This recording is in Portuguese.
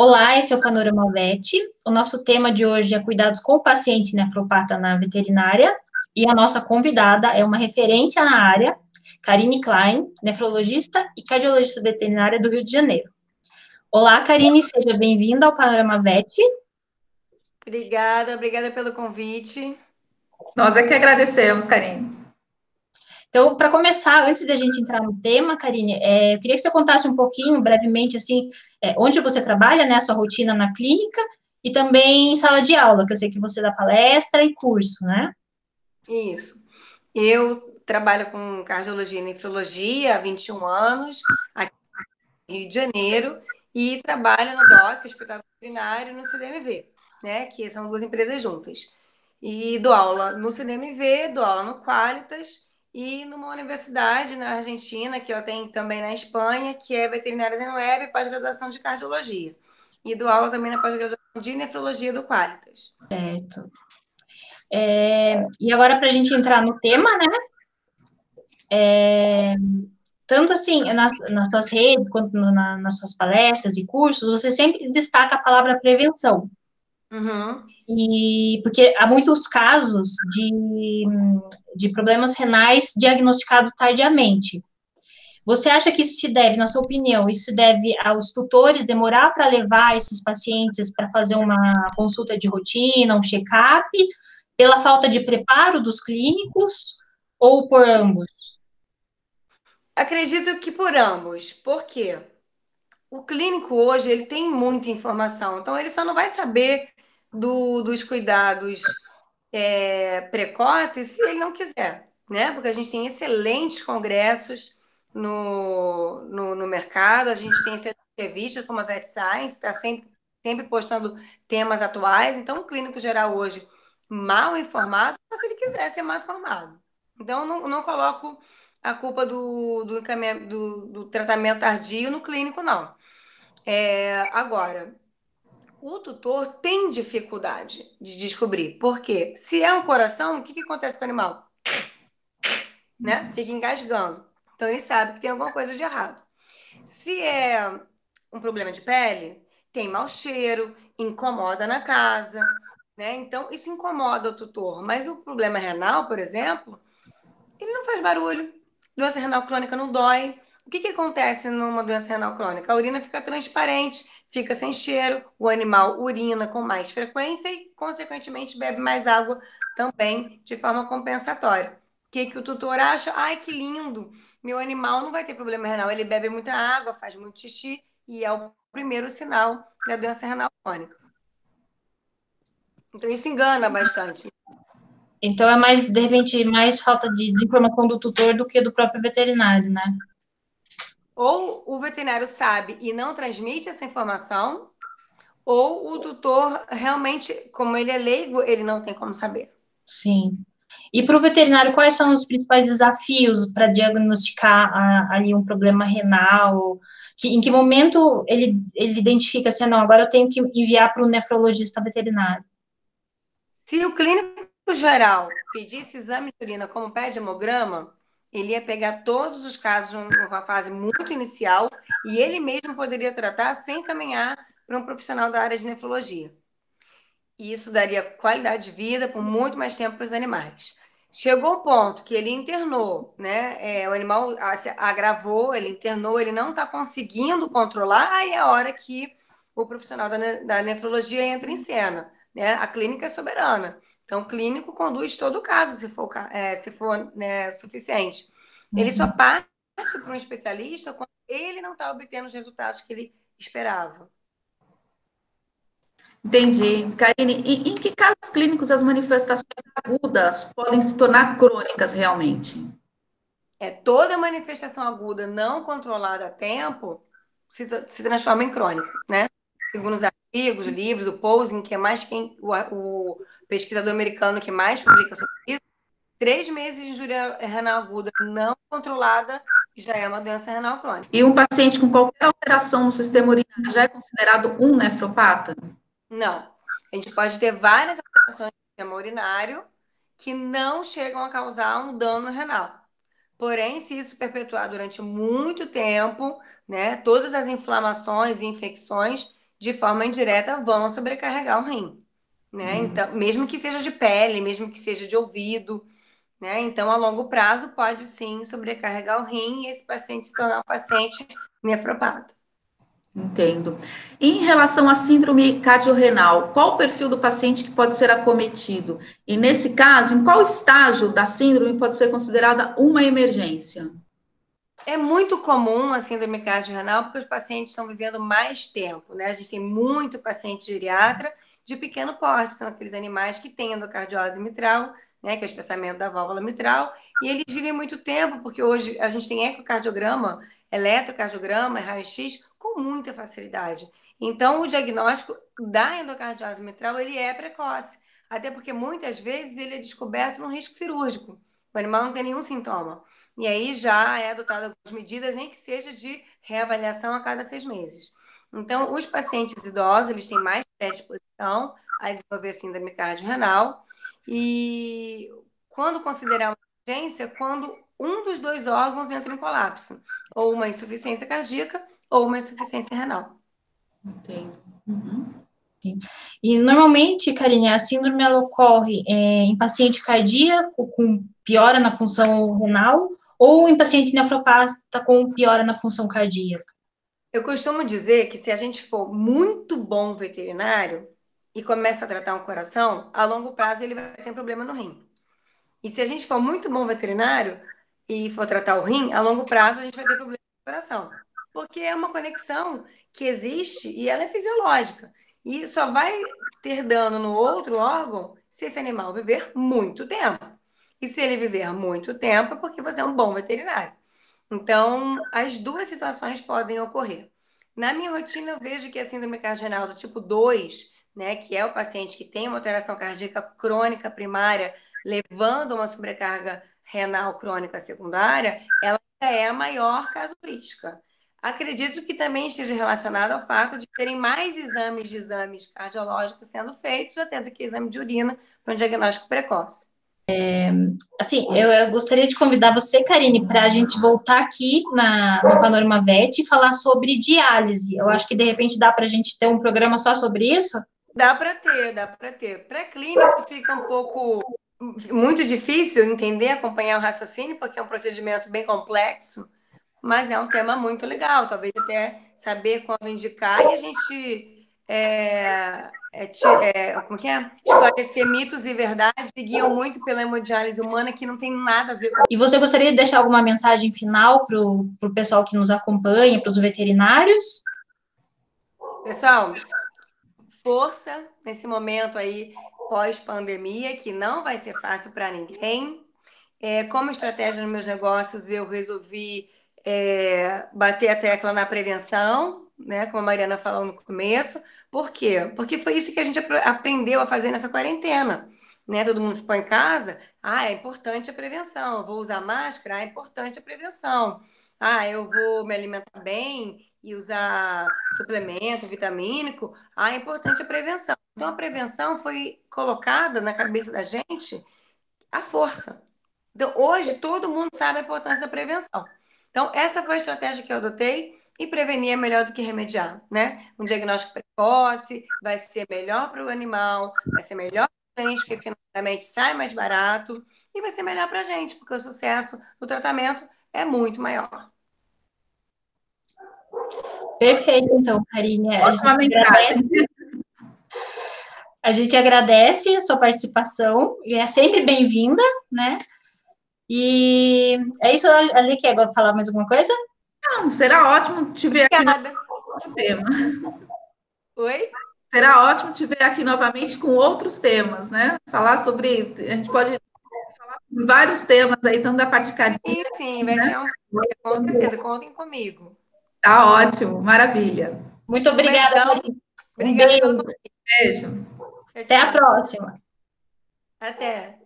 Olá, esse é o Panorama VET. O nosso tema de hoje é cuidados com o paciente nefropata na veterinária. E a nossa convidada é uma referência na área, Karine Klein, nefrologista e cardiologista veterinária do Rio de Janeiro. Olá, Karine, seja bem-vinda ao Panorama VET. Obrigada, obrigada pelo convite. Nós é que agradecemos, Karine. Então, para começar, antes da gente entrar no tema, Karine, é, eu queria que você contasse um pouquinho, brevemente, assim, é, onde você trabalha, né, a sua rotina na clínica e também em sala de aula, que eu sei que você dá palestra e curso, né? Isso. Eu trabalho com cardiologia e nefrologia há 21 anos, aqui no Rio de Janeiro, e trabalho no DOC, Hospital Veterinário, no CDMV, né, que são duas empresas juntas. E dou aula no CDMV, dou aula no Qualitas, e numa universidade na Argentina, que ela tem também na Espanha, que é Veterinária Zen Web, pós-graduação de cardiologia. E dou aula também na pós-graduação de nefrologia do Qualitas. Certo. É, e agora, para a gente entrar no tema, né? É, tanto assim, nas, nas suas redes, quanto na, nas suas palestras e cursos, você sempre destaca a palavra prevenção. Uhum. E porque há muitos casos de, de problemas renais diagnosticados tardiamente. Você acha que isso se deve, na sua opinião, isso se deve aos tutores demorar para levar esses pacientes para fazer uma consulta de rotina, um check-up, pela falta de preparo dos clínicos ou por ambos? Acredito que por ambos. Por quê? O clínico hoje ele tem muita informação, então ele só não vai saber do, dos cuidados é, precoces se ele não quiser, né? Porque a gente tem excelentes congressos no, no, no mercado, a gente tem excelentes revistas como a Vet Science, está sempre, sempre postando temas atuais, então o clínico geral hoje mal informado, se ele quiser ser mal informado. Então, não, não coloco a culpa do, do, do, do tratamento tardio no clínico, não. É, agora, o tutor tem dificuldade de descobrir. Por quê? Se é um coração, o que, que acontece com o animal? Né? Fica engasgando. Então ele sabe que tem alguma coisa de errado. Se é um problema de pele, tem mau cheiro, incomoda na casa, né? Então isso incomoda o tutor. Mas o problema renal, por exemplo, ele não faz barulho. Doença renal crônica não dói. O que, que acontece numa doença renal crônica? A urina fica transparente, fica sem cheiro, o animal urina com mais frequência e, consequentemente, bebe mais água também de forma compensatória. O que, que o tutor acha? Ai, que lindo! Meu animal não vai ter problema renal, ele bebe muita água, faz muito xixi e é o primeiro sinal da doença renal crônica. Então, isso engana bastante. Então, é mais, de repente, mais falta de desinformação do tutor do que do próprio veterinário, né? Ou o veterinário sabe e não transmite essa informação, ou o tutor realmente, como ele é leigo, ele não tem como saber. Sim. E para o veterinário, quais são os principais desafios para diagnosticar a, ali um problema renal? Que, em que momento ele, ele identifica assim, não, agora eu tenho que enviar para o nefrologista veterinário? Se o clínico geral pedisse exame de urina como pede hemograma, ele ia pegar todos os casos numa fase muito inicial e ele mesmo poderia tratar sem caminhar para um profissional da área de nefrologia. E isso daria qualidade de vida por muito mais tempo para os animais. Chegou o ponto que ele internou, né? É, o animal agravou, ele internou, ele não está conseguindo controlar, aí é a hora que o profissional da, da nefrologia entra em cena. Né? A clínica é soberana. Então, o clínico conduz todo o caso, se for, é, se for né, suficiente. Uhum. Ele só uhum. parte para um especialista quando ele não está obtendo os resultados que ele esperava. Entendi. Karine, e em que casos clínicos as manifestações agudas podem se tornar crônicas realmente? É toda manifestação aguda não controlada a tempo se, se transforma em crônica, né? Segundo os artigos, livros, o Posing, que é mais quem o, o pesquisador americano que mais publica sobre isso, três meses de injúria renal aguda não controlada já é uma doença renal crônica. E um paciente com qualquer alteração no sistema urinário já é considerado um nefropata? Não. A gente pode ter várias alterações no sistema urinário que não chegam a causar um dano renal. Porém, se isso perpetuar durante muito tempo, né, todas as inflamações e infecções de forma indireta, vão sobrecarregar o rim, né? Uhum. Então, mesmo que seja de pele, mesmo que seja de ouvido, né? Então, a longo prazo, pode sim sobrecarregar o rim e esse paciente se tornar um paciente nefropata. Entendo. Em relação à síndrome cardiorrenal, qual o perfil do paciente que pode ser acometido? E nesse caso, em qual estágio da síndrome pode ser considerada uma emergência? É muito comum a síndrome cardiorrenal porque os pacientes estão vivendo mais tempo, né? A gente tem muito paciente geriatra de pequeno porte, são aqueles animais que têm endocardiose mitral, né, que é o espessamento da válvula mitral, e eles vivem muito tempo, porque hoje a gente tem ecocardiograma, eletrocardiograma, raio-x com muita facilidade. Então, o diagnóstico da endocardiose mitral, ele é precoce, até porque muitas vezes ele é descoberto no risco cirúrgico. O animal não tem nenhum sintoma. E aí já é adotada algumas medidas, nem que seja de reavaliação a cada seis meses. Então, os pacientes idosos, eles têm mais predisposição a desenvolver síndrome cardiorrenal. E quando considerar uma emergência, quando um dos dois órgãos entra em colapso, ou uma insuficiência cardíaca ou uma insuficiência renal. Entendo. Uhum. E normalmente, Karine, a síndrome ela ocorre é, em paciente cardíaco com piora na função renal ou em paciente nefropata com piora na função cardíaca? Eu costumo dizer que se a gente for muito bom veterinário e começa a tratar um coração, a longo prazo ele vai ter um problema no rim. E se a gente for muito bom veterinário e for tratar o rim, a longo prazo a gente vai ter problema no coração. Porque é uma conexão que existe e ela é fisiológica. E só vai ter dano no outro órgão se esse animal viver muito tempo. E se ele viver muito tempo, é porque você é um bom veterinário. Então, as duas situações podem ocorrer. Na minha rotina, eu vejo que a síndrome cardiorrenal do tipo 2, né, que é o paciente que tem uma alteração cardíaca crônica primária, levando uma sobrecarga renal crônica secundária, ela é a maior casuística. Acredito que também esteja relacionado ao fato de terem mais exames de exames cardiológicos sendo feitos, até do que exame de urina para um diagnóstico precoce. É, assim, eu, eu, gostaria de convidar você, Karine, para a gente voltar aqui na, no Panorama VET e falar sobre diálise. Eu acho que, de repente, dá para a gente ter um programa só sobre isso? Dá para ter, dá para ter. Pré-clínico fica um pouco muito difícil entender, acompanhar o raciocínio, porque é um procedimento bem complexo, mas é um tema muito legal. Talvez até saber quando indicar e a gente é, é, é, como que é? esclarecer mitos e verdades que guiam muito pela hemodiálise humana que não tem nada a ver com. E você gostaria de deixar alguma mensagem final para o pessoal que nos acompanha, para os veterinários? Pessoal, força nesse momento aí pós-pandemia, que não vai ser fácil para ninguém. É, como estratégia nos meus negócios, eu resolvi é, bater a tecla na prevenção, né, como a Mariana falou no começo. Por quê? Porque foi isso que a gente aprendeu a fazer nessa quarentena. Né? Todo mundo ficou em casa. Ah, é importante a prevenção. Eu vou usar máscara? Ah, é importante a prevenção. Ah, eu vou me alimentar bem e usar suplemento vitamínico. Ah, é importante a prevenção. Então, a prevenção foi colocada na cabeça da gente a força. Então, hoje, todo mundo sabe a importância da prevenção. Então, essa foi a estratégia que eu adotei e prevenir é melhor do que remediar, né? Um diagnóstico precoce vai ser melhor para o animal, vai ser melhor para a gente, porque financeiramente sai mais barato, e vai ser melhor para a gente, porque o sucesso do tratamento é muito maior. Perfeito, então, Karine. Ótima mensagem. A gente agradece a sua participação e é sempre bem-vinda, né? E é isso, Ali, quer falar mais alguma coisa? Não, será ótimo te ver Obrigada. aqui no tema. Oi? Será ótimo te ver aqui novamente com outros temas, né? Falar sobre. A gente pode falar vários temas aí, tanto da parte cardíaca. Sim, sim, vai né? ser um. Com certeza, contem comigo. Tá ótimo, maravilha. Muito obrigada. Um obrigada beijo. beijo. Até a próxima. Até.